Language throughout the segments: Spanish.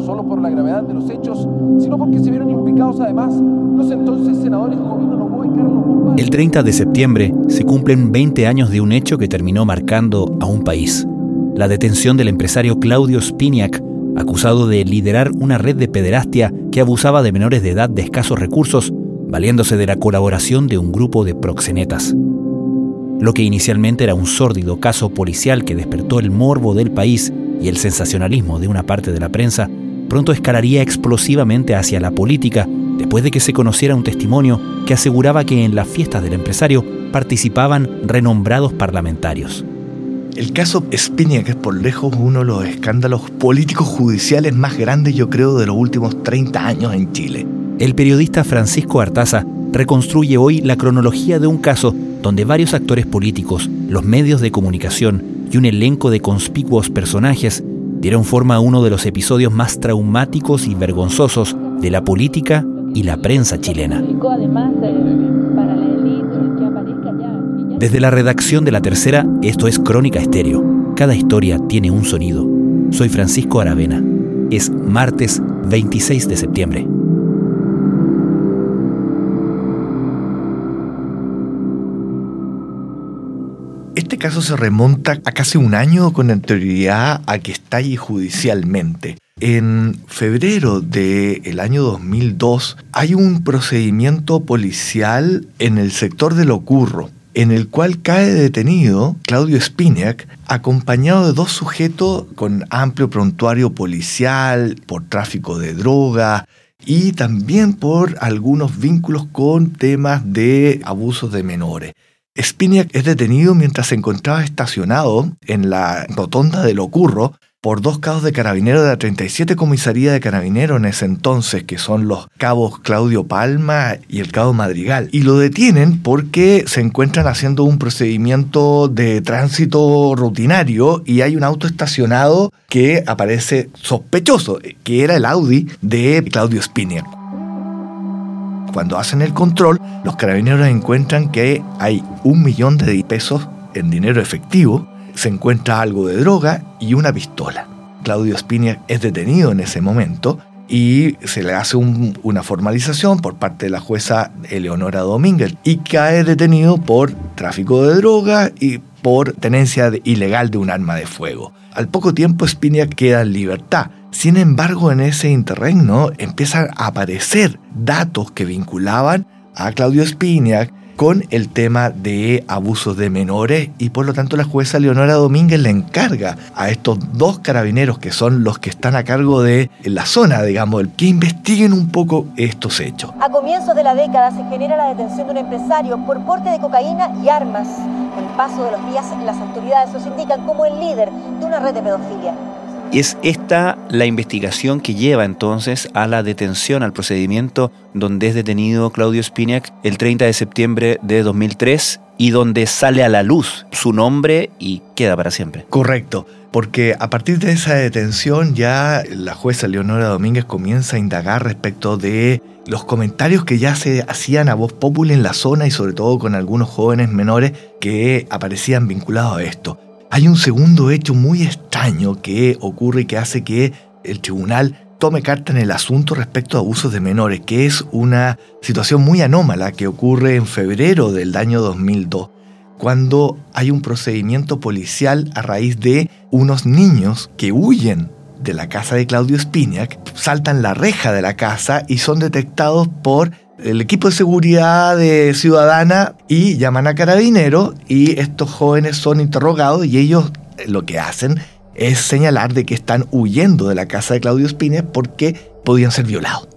solo por la gravedad de los hechos, sino porque se vieron implicados además los entonces senadores Jovino Novoa y Carlos. El 30 de septiembre se cumplen 20 años de un hecho que terminó marcando a un país. La detención del empresario Claudio Spiniak, acusado de liderar una red de pederastia que abusaba de menores de edad de escasos recursos, valiéndose de la colaboración de un grupo de proxenetas. Lo que inicialmente era un sórdido caso policial que despertó el morbo del país y el sensacionalismo de una parte de la prensa, pronto escalaría explosivamente hacia la política después de que se conociera un testimonio que aseguraba que en las fiestas del empresario participaban renombrados parlamentarios. El caso Spiniak es por lejos uno de los escándalos políticos judiciales más grandes, yo creo, de los últimos 30 años en Chile. El periodista Francisco Artaza reconstruye hoy la cronología de un caso donde varios actores políticos, los medios de comunicación y un elenco de conspicuos personajes dieron forma a uno de los episodios más traumáticos y vergonzosos de la política y la prensa chilena. Desde la redacción de la tercera, esto es Crónica Estéreo. Cada historia tiene un sonido. Soy Francisco Aravena. Es martes 26 de septiembre. Caso se remonta a casi un año con anterioridad a que estalle judicialmente. En febrero del año 2002 hay un procedimiento policial en el sector de Locurro, en el cual cae detenido Claudio Spiniak, acompañado de dos sujetos con amplio prontuario policial por tráfico de droga y también por algunos vínculos con temas de abusos de menores. Spiniak es detenido mientras se encontraba estacionado en la rotonda de Locurro por dos cabos de carabineros de la 37 Comisaría de Carabineros en ese entonces, que son los cabos Claudio Palma y el cabo Madrigal. Y lo detienen porque se encuentran haciendo un procedimiento de tránsito rutinario y hay un auto estacionado que aparece sospechoso, que era el Audi de Claudio Spiniak. Cuando hacen el control, los carabineros encuentran que hay un millón de pesos en dinero efectivo, se encuentra algo de droga y una pistola. Claudio Spiniak es detenido en ese momento y se le hace una formalización por parte de la jueza Eleonora Domínguez y cae detenido por tráfico de droga y por tenencia ilegal de un arma de fuego. Al poco tiempo Spiniak queda en libertad sin embargo, en ese interregno empiezan a aparecer datos que vinculaban a Claudio Spiniak con el tema de abusos de menores y por lo tanto la jueza Leonora Domínguez le encarga a estos dos carabineros que son los que están a cargo de la zona, digamos, que investiguen un poco estos hechos. A comienzos de la década se genera la detención de un empresario por porte de cocaína y armas. El paso de los días las autoridades los indican como el líder de una red de pedofilia. Es esta la investigación que lleva entonces a la detención, al procedimiento donde es detenido Claudio Spiniak el 30 de septiembre de 2003 y donde sale a la luz su nombre y queda para siempre. Correcto, porque a partir de esa detención ya la jueza Leonora Domínguez comienza a indagar respecto de los comentarios que ya se hacían a voz popular en la zona y sobre todo con algunos jóvenes menores que aparecían vinculados a esto. Hay un segundo hecho muy extraño que ocurre y que hace que el tribunal tome carta en el asunto respecto a abusos de menores, que es una situación muy anómala que ocurre en febrero del año 2002, cuando hay un procedimiento policial a raíz de unos niños que huyen de la casa de Claudio Spiniak, saltan la reja de la casa y son detectados por el equipo de seguridad de ciudadana y llaman a carabineros y estos jóvenes son interrogados y ellos eh, lo que hacen es señalar de que están huyendo de la casa de Claudio Espínez porque podían ser violados.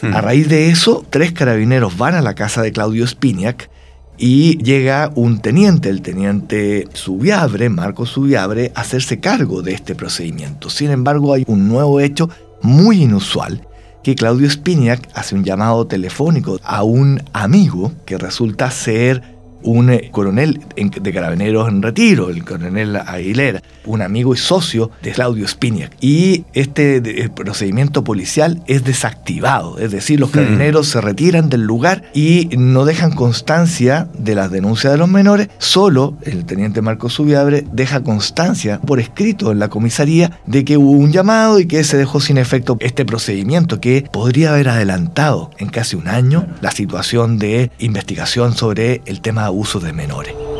Hmm. A raíz de eso, tres carabineros van a la casa de Claudio Spiniak y llega un teniente, el teniente Subiabre, Marco Subiabre, a hacerse cargo de este procedimiento. Sin embargo, hay un nuevo hecho muy inusual que Claudio Spiniak hace un llamado telefónico a un amigo que resulta ser un eh, coronel de carabineros en retiro, el coronel Aguilera, un amigo y socio de Claudio Spiniak. Y este procedimiento policial es desactivado, es decir, los carabineros se retiran del lugar y no dejan constancia de las denuncias de los menores, solo el teniente Marco Subiabre deja constancia por escrito en la comisaría de que hubo un llamado y que se dejó sin efecto este procedimiento que podría haber adelantado en casi un año la situación de investigación sobre el tema de abuso de menores.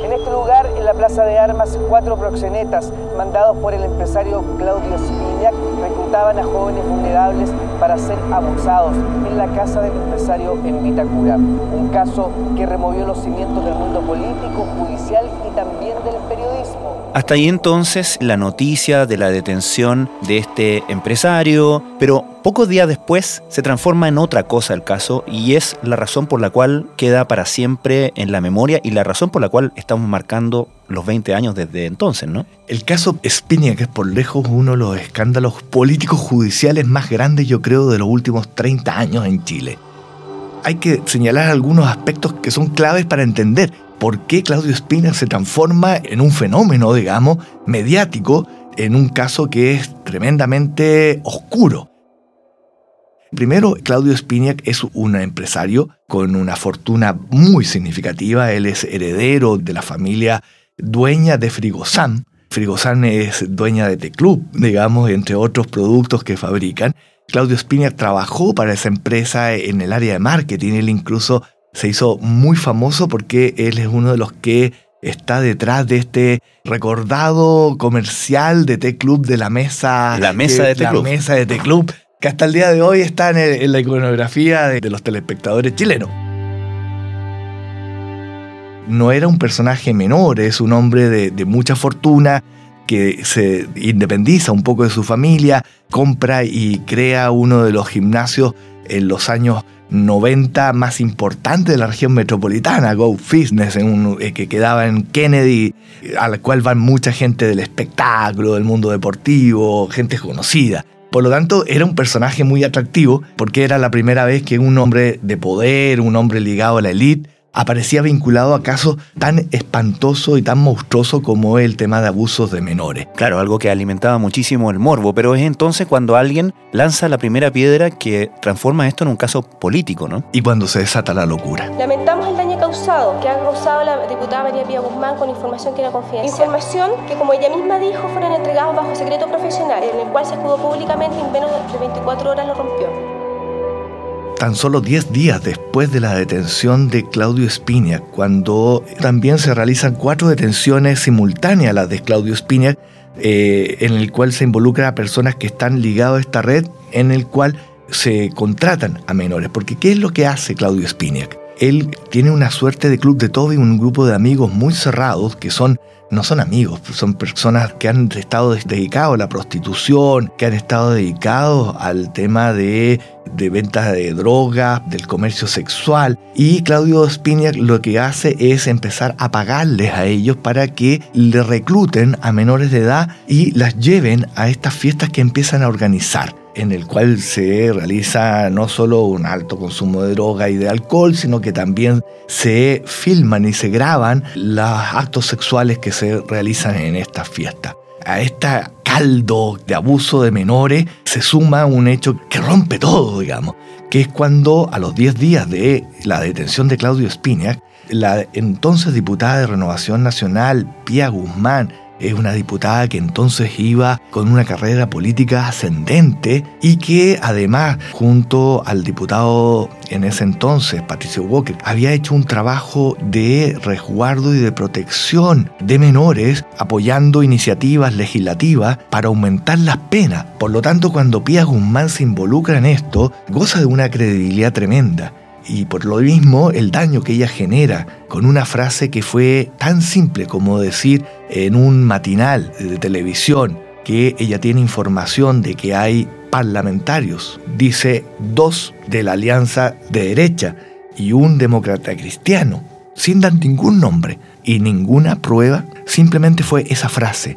Plaza de Armas, cuatro proxenetas mandados por el empresario Claudio Spinac reclutaban a jóvenes vulnerables para ser abusados en la casa del empresario en Vitacura. Un caso que removió los cimientos del mundo político, judicial y también del periodismo. Hasta ahí entonces la noticia de la detención de este empresario, pero pocos días después se transforma en otra cosa el caso y es la razón por la cual queda para siempre en la memoria y la razón por la cual estamos marcando los 20 años desde entonces, ¿no? El caso Espinia, que es por lejos uno de los escándalos políticos judiciales más grandes, yo creo, de los últimos 30 años en Chile. Hay que señalar algunos aspectos que son claves para entender por qué Claudio Espina se transforma en un fenómeno, digamos, mediático, en un caso que es tremendamente oscuro. Primero, Claudio Spiniak es un empresario con una fortuna muy significativa. Él es heredero de la familia dueña de Frigosan. Frigosan es dueña de T-Club, digamos, entre otros productos que fabrican. Claudio Spiniak trabajó para esa empresa en el área de marketing. Él incluso se hizo muy famoso porque él es uno de los que está detrás de este recordado comercial de T-Club de la mesa. La mesa de T-Club. La mesa de T-Club, que hasta el día de hoy está en, la iconografía de, los telespectadores chilenos. No era un personaje menor, es un hombre de, mucha fortuna que se independiza un poco de su familia, compra y crea uno de los gimnasios en los años 90 más importante de la región metropolitana, Go Fitness, eh, que quedaba en Kennedy, a la cual van mucha gente del espectáculo, del mundo deportivo, gente conocida. Por lo tanto, era un personaje muy atractivo porque era la primera vez que un hombre de poder, un hombre ligado a la élite, aparecía vinculado a casos tan espantoso y tan monstruoso como el tema de abusos de menores. Claro, algo que alimentaba muchísimo el morbo, pero es entonces cuando alguien lanza la primera piedra que transforma esto en un caso político, ¿no? Y cuando se desata la locura. Lamentamos el daño causado que ha causado la diputada María Pía Guzmán con información que era confidencial. Información que, como ella misma dijo, fueron entregados bajo secreto profesional, en el cual se escudó públicamente y en menos de 24 horas lo rompió tan solo 10 días después de la detención de Claudio Spinac, cuando también se realizan cuatro detenciones simultáneas a las de Claudio Spinac, eh, en el cual se involucra a personas que están ligadas a esta red, en el cual se contratan a menores. Porque ¿qué es lo que hace Claudio Spinac? Él tiene una suerte de club de todo y un grupo de amigos muy cerrados que son no son amigos, son personas que han estado dedicados a la prostitución, que han estado dedicados al tema de, de venta de drogas, del comercio sexual. Y Claudio Spiniak lo que hace es empezar a pagarles a ellos para que le recluten a menores de edad y las lleven a estas fiestas que empiezan a organizar en el cual se realiza no solo un alto consumo de droga y de alcohol, sino que también se filman y se graban los actos sexuales que se realizan en estas fiestas. A este caldo de abuso de menores se suma un hecho que rompe todo, digamos, que es cuando a los 10 días de la detención de Claudio Spinac, la entonces diputada de Renovación Nacional, Pía Guzmán, es una diputada que entonces iba con una carrera política ascendente y que además, junto al diputado en ese entonces, Patricio Walker, había hecho un trabajo de resguardo y de protección de menores, apoyando iniciativas legislativas para aumentar las penas. Por lo tanto, cuando Pía Guzmán se involucra en esto, goza de una credibilidad tremenda. Y por lo mismo, el daño que ella genera con una frase que fue tan simple como decir en un matinal de televisión que ella tiene información de que hay parlamentarios, dice dos de la alianza de derecha y un demócrata cristiano, sin dar ningún nombre y ninguna prueba, simplemente fue esa frase.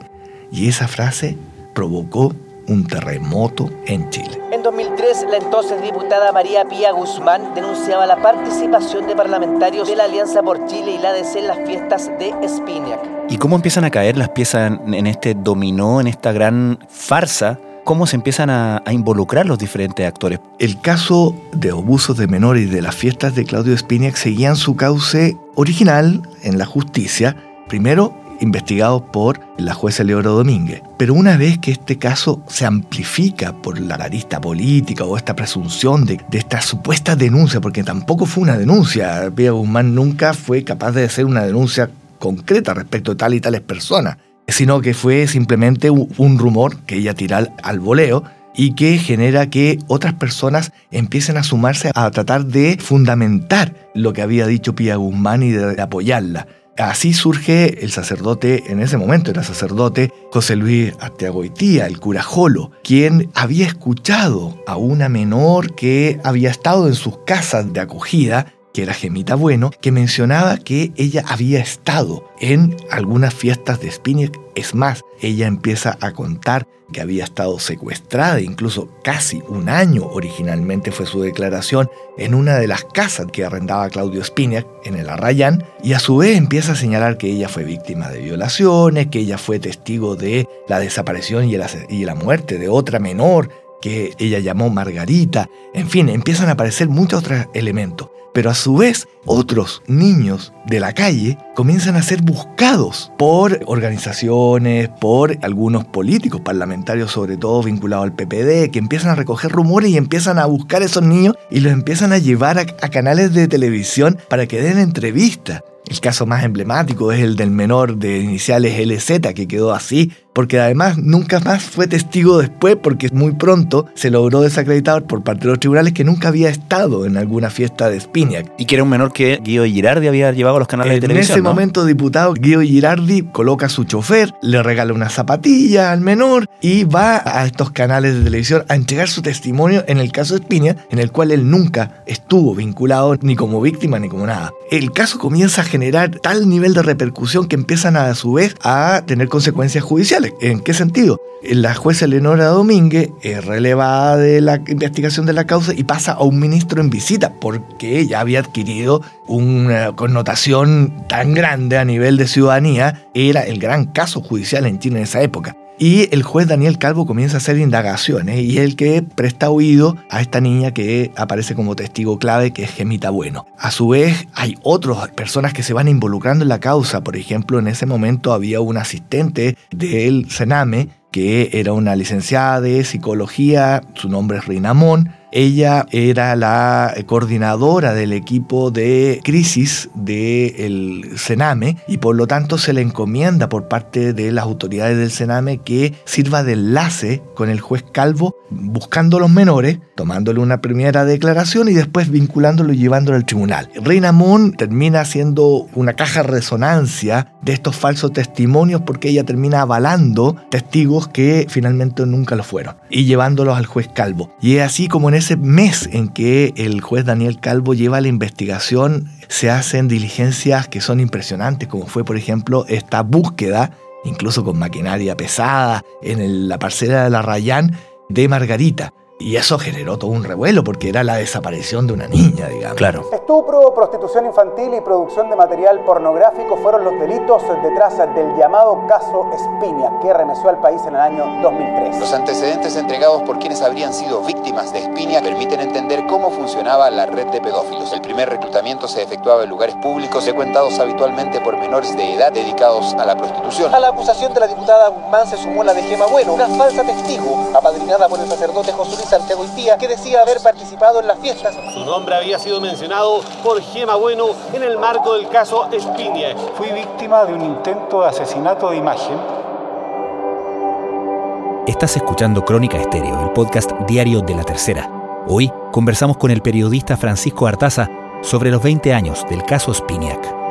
Y esa frase provocó un terremoto en Chile. En 2003, la entonces diputada María Pía Guzmán denunciaba la participación de parlamentarios de la Alianza por Chile y la ADC en las fiestas de Spinac. ¿Y cómo empiezan a caer las piezas en este dominó, en esta gran farsa cómo se empiezan a, involucrar los diferentes actores. El caso de abusos de menores y de las fiestas de Claudio Spinac seguían su cauce original en la justicia, primero investigado por la jueza Leoro Domínguez. Pero una vez que este caso se amplifica por la arista política o esta presunción de, de, esta supuesta denuncia, porque tampoco fue una denuncia, Pía Guzmán nunca fue capaz de hacer una denuncia concreta respecto a tal y tales personas sino que fue simplemente un rumor que ella tira al voleo y que genera que otras personas empiecen a sumarse a tratar de fundamentar lo que había dicho Pía Guzmán y de apoyarla. Así surge el sacerdote, en ese momento era sacerdote, José Luis Arteagoitía, el cura Jolo, quien había escuchado a una menor que había estado en sus casas de acogida que era Gemita Bueno, que mencionaba que ella había estado en algunas fiestas de Spinac. Es más, ella empieza a contar que había estado secuestrada, incluso casi un año originalmente fue su declaración, en una de las casas que arrendaba Claudio Spinac en el Arrayán, y a su vez empieza a señalar que ella fue víctima de violaciones, que ella fue testigo de la desaparición y la, y la muerte de otra menor que ella llamó Margarita, en fin, empiezan a aparecer muchos otros elementos pero a su vez otros niños de la calle comienzan a ser buscados por organizaciones, por algunos políticos parlamentarios, sobre todo vinculados al PPD, que empiezan a recoger rumores y empiezan a buscar a esos niños y los empiezan a llevar a, canales de televisión para que den entrevistas. El caso más emblemático es el del menor de iniciales LZ, que quedó así, porque además nunca más fue testigo después, porque muy pronto se logró desacreditar por parte de los tribunales que nunca había estado en alguna fiesta de Y que era un menor que Guido Girardi había llevado a los canales de televisión. En ese momento, diputado Guido Girardi coloca a su chofer, le regala una zapatilla al menor y va a estos canales de televisión a entregar su testimonio en el caso de Spinac, en el cual él nunca estuvo vinculado ni como víctima ni como nada. El caso comienza a generar tal nivel de repercusión que empiezan a, a su vez a tener consecuencias judiciales. ¿En qué sentido? La jueza Eleonora Domínguez es relevada de la investigación de la causa y pasa a un ministro en visita porque ella había adquirido una connotación tan grande a nivel de ciudadanía. Era el gran caso judicial en Chile en esa época. Y el juez Daniel Calvo comienza a hacer indagaciones y es el que presta oído a esta niña que aparece como testigo clave, que es Gemita Bueno. A su vez, hay otras personas que se van involucrando en la causa. Por ejemplo, en ese momento había un asistente del Sename que era una licenciada de psicología, su nombre es Rinamón, ella era la coordinadora del equipo de crisis del Sename y por lo tanto se le encomienda por parte de las autoridades del Sename que sirva de enlace con el juez Calvo buscando los menores, tomándole una primera declaración y después vinculándolo y llevándolo al tribunal. Reina Moon termina siendo una caja de resonancia de estos falsos testimonios porque ella termina avalando testigos que finalmente nunca lo fueron y llevándolos al juez Calvo. Y es así como en ese mes en que el juez Daniel Calvo lleva la investigación, se hacen diligencias que son impresionantes, como fue, por ejemplo, esta búsqueda, incluso con maquinaria pesada, en la parcela de la Rayán de Margarita. Y eso generó todo un revuelo porque era la desaparición de una niña, digamos. Claro. Estupro, prostitución infantil y producción de material pornográfico fueron los delitos detrás del llamado caso Espinia, que remeció al país en el año 2003. Los antecedentes entregados por quienes habrían sido víctimas de Espinia permiten entender cómo funcionaba la red de pedófilos. El primer reclutamiento se efectuaba en lugares públicos frecuentados habitualmente por menores de edad dedicados a la prostitución. A la acusación de la diputada Guzmán se sumó la de Gema Bueno, una falsa testigo, apadrinada por el sacerdote José Santiago Itía, que decía haber participado en las fiestas. Su nombre había sido mencionado por Gema Bueno en el marco del caso Espinia. Fui víctima de un intento de asesinato de imagen. Estás escuchando Crónica Estéreo, el podcast diario de la tercera. Hoy conversamos con el periodista Francisco Artaza sobre los 20 años del caso Spiniak.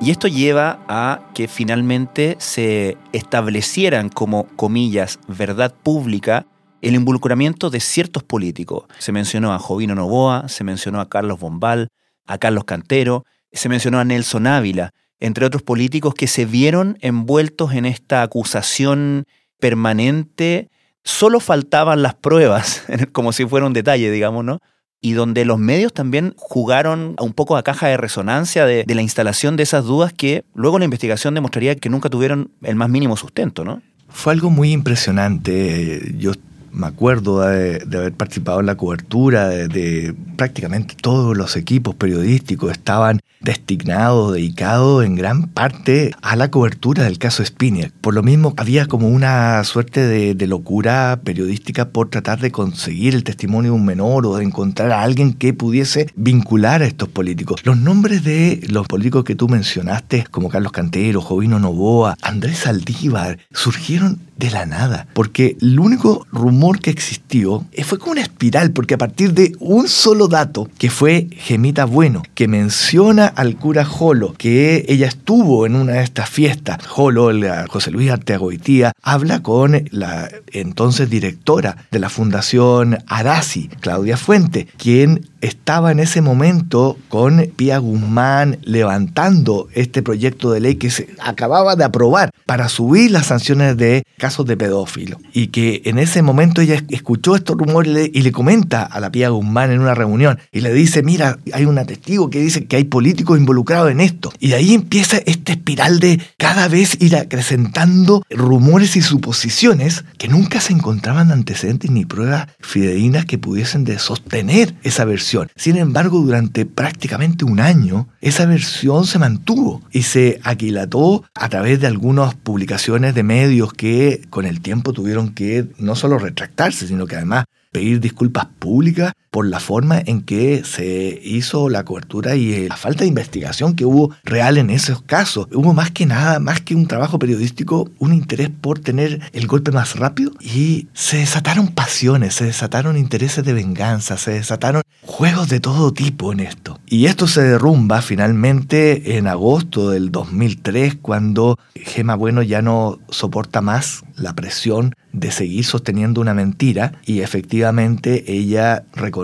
Y esto lleva a que finalmente se establecieran como, comillas, verdad pública el involucramiento de ciertos políticos. Se mencionó a Jovino Novoa, se mencionó a Carlos Bombal, a Carlos Cantero, se mencionó a Nelson Ávila. entre otros políticos que se vieron envueltos en esta acusación permanente. Solo faltaban las pruebas, como si fuera un detalle, digamos, ¿no? Y donde los medios también jugaron un poco a caja de resonancia de, de, la instalación de esas dudas que luego la investigación demostraría que nunca tuvieron el más mínimo sustento, ¿no? Fue algo muy impresionante. Yo me acuerdo de, haber participado en la cobertura de, de, prácticamente todos los equipos periodísticos estaban destinados, dedicados en gran parte a la cobertura del caso Spiniak. Por lo mismo, había como una suerte de, de, locura periodística por tratar de conseguir el testimonio de un menor o de encontrar a alguien que pudiese vincular a estos políticos. Los nombres de los políticos que tú mencionaste, como Carlos Cantero, Jovino Novoa, Andrés Saldívar, surgieron de la nada, porque el único rumor que existió fue como una espiral, porque a partir de un solo dato, que fue Gemita Bueno, que menciona al cura Jolo, que ella estuvo en una de estas fiestas, Jolo, la José Luis Arteagoitía, habla con la entonces directora de la Fundación Arasi, Claudia Fuente, quien estaba en ese momento con Pía Guzmán levantando este proyecto de ley que se acababa de aprobar para subir las sanciones de casos de pedófilo. Y que en ese momento ella escuchó estos rumores y le comenta a la Pía Guzmán en una reunión y le dice, mira, hay un testigo que dice que hay políticos involucrados en esto. Y de ahí empieza esta espiral de cada vez ir acrecentando rumores y suposiciones que nunca se encontraban antecedentes ni pruebas fidedignas que pudiesen de sostener esa versión sin embargo, durante prácticamente un año, esa versión se mantuvo y se aquilató a través de algunas publicaciones de medios que con el tiempo tuvieron que no solo retractarse, sino que además pedir disculpas públicas por la forma en que se hizo la cobertura y eh, la falta de investigación que hubo real en esos casos. Hubo más que nada, más que un trabajo periodístico, un interés por tener el golpe más rápido y se desataron pasiones, se desataron intereses de venganza, se desataron juegos de todo tipo en esto. Y esto se derrumba finalmente en agosto del 2003 cuando Gema Bueno ya no soporta más la presión de seguir sosteniendo una mentira y efectivamente ella reconoce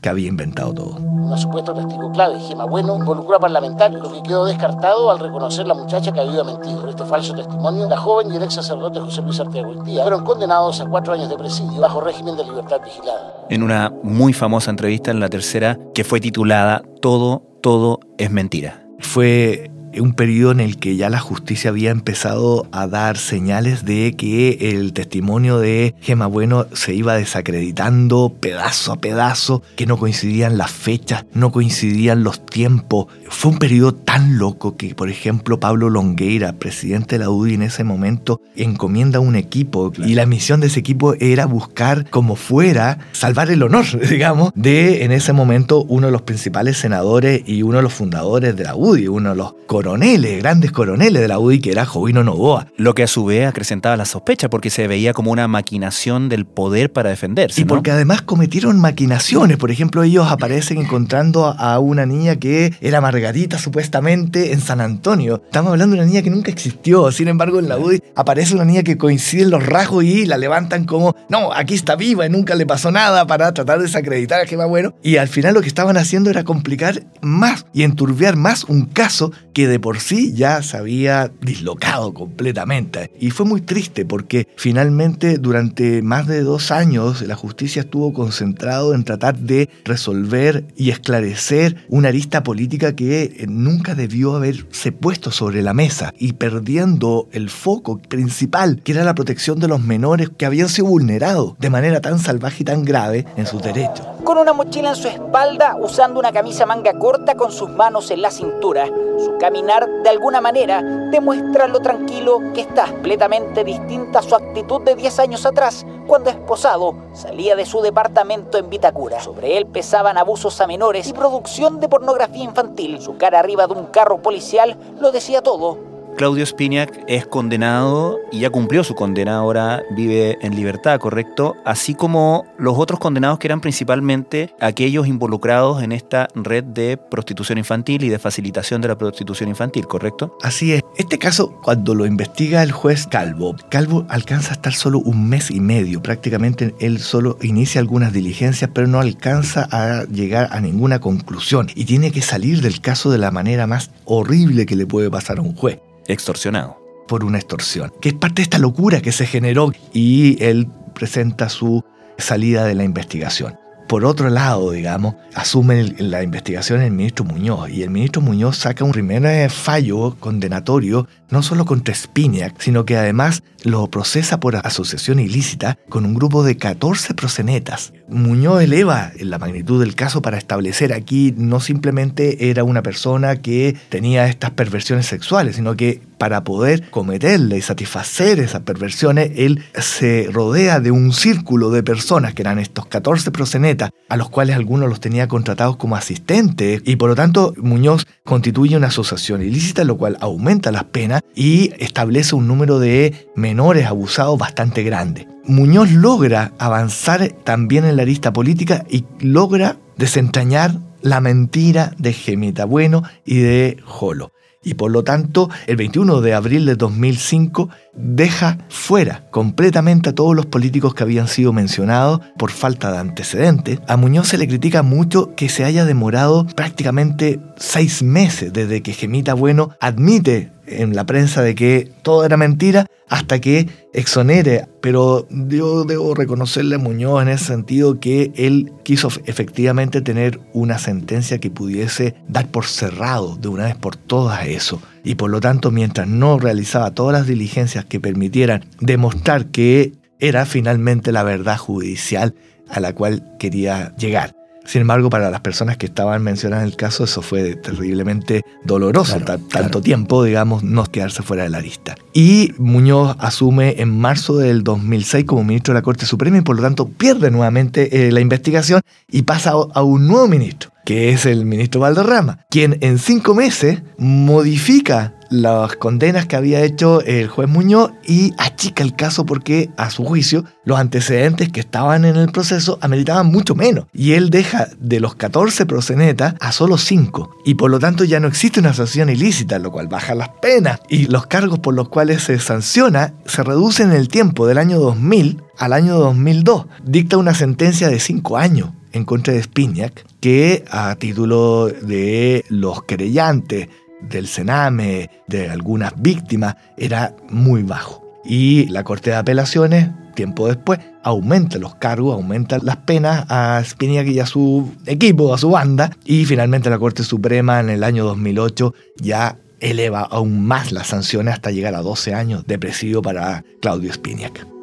que había inventado todo. Una supuesta testigo clave, Gema Bueno, involucró a parlamentarios, lo que quedó descartado al reconocer la muchacha que había mentido. Por este falso testimonio, la joven y el ex sacerdote José Luis Arteaga fueron condenados a cuatro años de presidio bajo régimen de libertad vigilada. En una muy famosa entrevista en la tercera, que fue titulada Todo, todo es mentira. Fue un periodo en el que ya la justicia había empezado a dar señales de que el testimonio de Gema Bueno se iba desacreditando pedazo a pedazo, que no coincidían las fechas, no coincidían los tiempos. Fue un periodo tan loco que, por ejemplo, Pablo Longueira, presidente de la UDI en ese momento, encomienda un equipo y la misión de ese equipo era buscar como fuera salvar el honor, digamos, de en ese momento uno de los principales senadores y uno de los fundadores de la UDI, uno de los coroneles, grandes coroneles de la UDI, que era Jovino Novoa. Lo que a su vez acrecentaba la sospecha, porque se veía como una maquinación del poder para defenderse. Y ¿no? porque además cometieron maquinaciones. Por ejemplo, ellos aparecen encontrando a una niña que era Margarita, supuestamente, en San Antonio. Estamos hablando de una niña que nunca existió. Sin embargo, en la UDI aparece una niña que coincide en los rasgos y la levantan como, no, aquí está viva y nunca le pasó nada para tratar de desacreditar a Gema Bueno. Y al final lo que estaban haciendo era complicar más y enturbiar más un caso que de por sí ya se había dislocado completamente. Y fue muy triste porque finalmente durante más de dos años la justicia estuvo concentrado en tratar de resolver y esclarecer una arista política que nunca debió haberse puesto sobre la mesa y perdiendo el foco principal, que era la protección de los menores que habían sido vulnerados de manera tan salvaje y tan grave en sus derechos. Con una mochila en su espalda, usando una camisa manga corta con sus manos en la cintura, su caminar de alguna manera demuestra lo tranquilo que está, completamente distinta a su actitud de 10 años atrás, cuando esposado salía de su departamento en Vitacura. Sobre él pesaban abusos a menores y producción de pornografía infantil. Su cara arriba de un carro policial lo decía todo. Claudio Spiniak es condenado y ya cumplió su condena, ahora vive en libertad, ¿correcto? Así como los otros condenados que eran principalmente aquellos involucrados en esta red de prostitución infantil y de facilitación de la prostitución infantil, ¿correcto? Así es. Este caso, cuando lo investiga el juez Calvo, Calvo alcanza a estar solo un mes y medio. Prácticamente él solo inicia algunas diligencias, pero no alcanza a llegar a ninguna conclusión y tiene que salir del caso de la manera más horrible que le puede pasar a un juez extorsionado. Por una extorsión, que es parte de esta locura que se generó y él presenta su salida de la investigación. Por otro lado, digamos, asume la investigación el ministro Muñoz y el ministro Muñoz saca un primer fallo condenatorio no solo contra Spiniak, sino que además lo procesa por asociación ilícita con un grupo de 14 prosenetas. Muñoz eleva la magnitud del caso para establecer aquí no simplemente era una persona que tenía estas perversiones sexuales, sino que para poder cometerle y satisfacer esas perversiones, él se rodea de un círculo de personas, que eran estos 14 prosenetas, a los cuales algunos los tenía contratados como asistentes, y por lo tanto Muñoz constituye una asociación ilícita, lo cual aumenta las penas y establece un número de menores abusados bastante grande. Muñoz logra avanzar también en la lista política y logra desentrañar la mentira de Gemita Bueno y de Jolo y por lo tanto el 21 de abril de 2005 deja fuera completamente a todos los políticos que habían sido mencionados por falta de antecedentes. A Muñoz se le critica mucho que se haya demorado prácticamente seis meses desde que Gemita Bueno admite en la prensa de que todo era mentira hasta que exonere. Pero yo debo reconocerle a Muñoz en ese sentido que él quiso efectivamente tener una sentencia que pudiese dar por cerrado de una vez por todas eso. Y por lo tanto, mientras no realizaba todas las diligencias que permitieran demostrar que era finalmente la verdad judicial a la cual quería llegar. Sin embargo, para las personas que estaban mencionadas en el caso, eso fue terriblemente doloroso, tanto tiempo, digamos, no quedarse fuera de la lista. Y Muñoz asume en marzo del 2006 como ministro de la Corte Suprema y por lo tanto pierde nuevamente eh, la investigación y pasa a un nuevo ministro que es el ministro Valderrama, quien en cinco meses modifica las condenas que había hecho el juez Muñoz y achica el caso porque, a su juicio, los antecedentes que estaban en el proceso ameritaban mucho menos. Y él deja de los 14 prosenetas a solo 5. Y por lo tanto ya no existe una sanción ilícita, lo cual baja las penas. Y los cargos por los cuales se sanciona se reducen en el tiempo del año 2000 al año 2002. Dicta una sentencia de 5 años en contra de Spinac, que a título de los querellantes, del Sename, de algunas víctimas, era muy bajo. Y la Corte de Apelaciones, tiempo después, aumenta los cargos, aumenta las penas a Spinac y a su equipo, a su banda, y finalmente la Corte Suprema en el año 2008 ya eleva aún más las sanciones hasta llegar a 12 años de presidio para Claudio Spinac.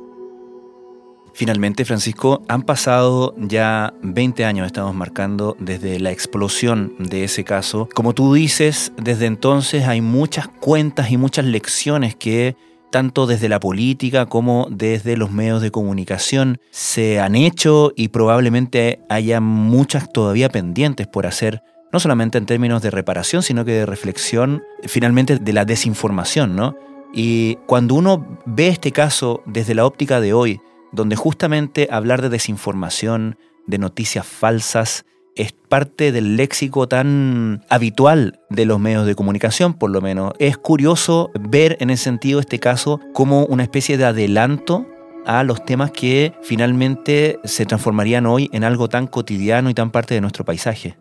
Finalmente, Francisco, han pasado ya 20 años, estamos marcando desde la explosión de ese caso. Como tú dices, desde entonces hay muchas cuentas y muchas lecciones que tanto desde la política como desde los medios de comunicación se han hecho y probablemente haya muchas todavía pendientes por hacer, no solamente en términos de reparación, sino que de reflexión finalmente de la desinformación, ¿no? Y cuando uno ve este caso desde la óptica de hoy, donde justamente hablar de desinformación, de noticias falsas, es parte del léxico tan habitual de los medios de comunicación, por lo menos. Es curioso ver en ese sentido este caso como una especie de adelanto a los temas que finalmente se transformarían hoy en algo tan cotidiano y tan parte de nuestro paisaje.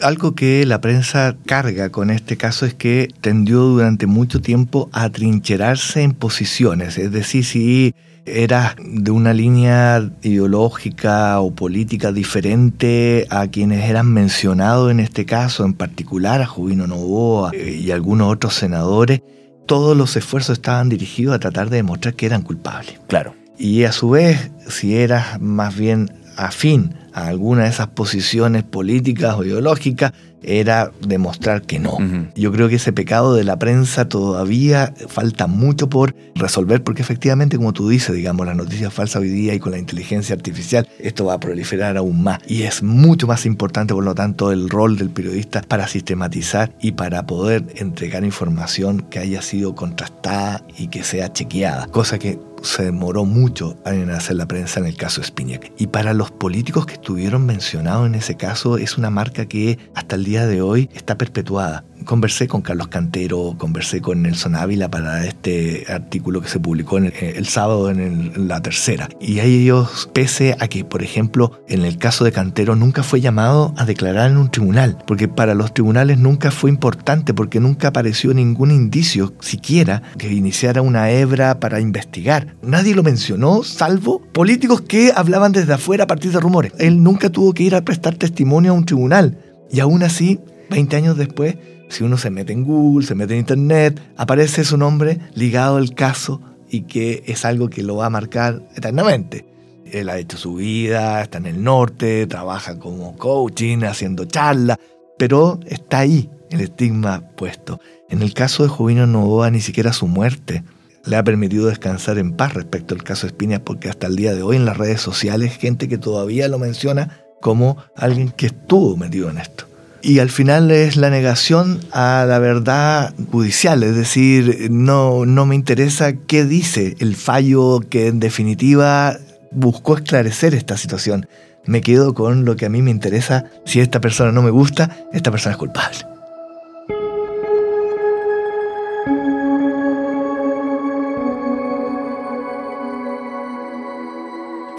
Algo que la prensa carga con este caso es que tendió durante mucho tiempo a trincherarse en posiciones, es decir, si era de una línea ideológica o política diferente a quienes eran mencionados en este caso, en particular a Jubino Novoa eh, y algunos otros senadores, todos los esfuerzos estaban dirigidos a tratar de demostrar que eran culpables. Claro. Y a su vez, si eras más bien afín a alguna de esas posiciones políticas o ideológicas, era demostrar que no. Yo creo que ese pecado de la prensa todavía falta mucho por resolver, porque efectivamente, como tú dices, digamos, las noticias falsas hoy día y con la inteligencia artificial, esto va a proliferar aún más. Y es mucho más importante, por lo tanto, el rol del periodista para sistematizar y para poder entregar información que haya sido contrastada y que sea chequeada, cosa que se demoró mucho en hacer la prensa en el caso Spinac. Y para los políticos que estuvieron mencionados en ese caso, es una marca que hasta el día de hoy está perpetuada conversé con Carlos Cantero, conversé con Nelson Ávila para este artículo que se publicó el, sábado en, la tercera. Y ahí ellos, pese a que, por ejemplo, en el caso de Cantero nunca fue llamado a declarar en un tribunal, porque para los tribunales nunca fue importante, porque nunca apareció ningún indicio siquiera que iniciara una hebra para investigar. Nadie lo mencionó, salvo políticos que hablaban desde afuera a partir de rumores. Él nunca tuvo que ir a prestar testimonio a un tribunal. Y aún así, 20 años después, si uno se mete en Google, se mete en Internet, aparece su nombre ligado al caso y que es algo que lo va a marcar eternamente. Él ha hecho su vida, está en el norte, trabaja como coaching, haciendo charlas, pero está ahí el estigma puesto. En el caso de Jovino Novoa, ni siquiera su muerte le ha permitido descansar en paz respecto al caso Espinas, porque hasta el día de hoy en las redes sociales gente que todavía lo menciona como alguien que estuvo metido en esto y al final es la negación a la verdad judicial, es decir, no, no me interesa qué dice el fallo que en definitiva buscó esclarecer esta situación. Me quedo con lo que a mí me interesa. Si esta persona no me gusta, esta persona es culpable.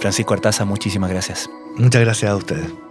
Francisco Artaza, muchísimas gracias. Muchas gracias a ustedes.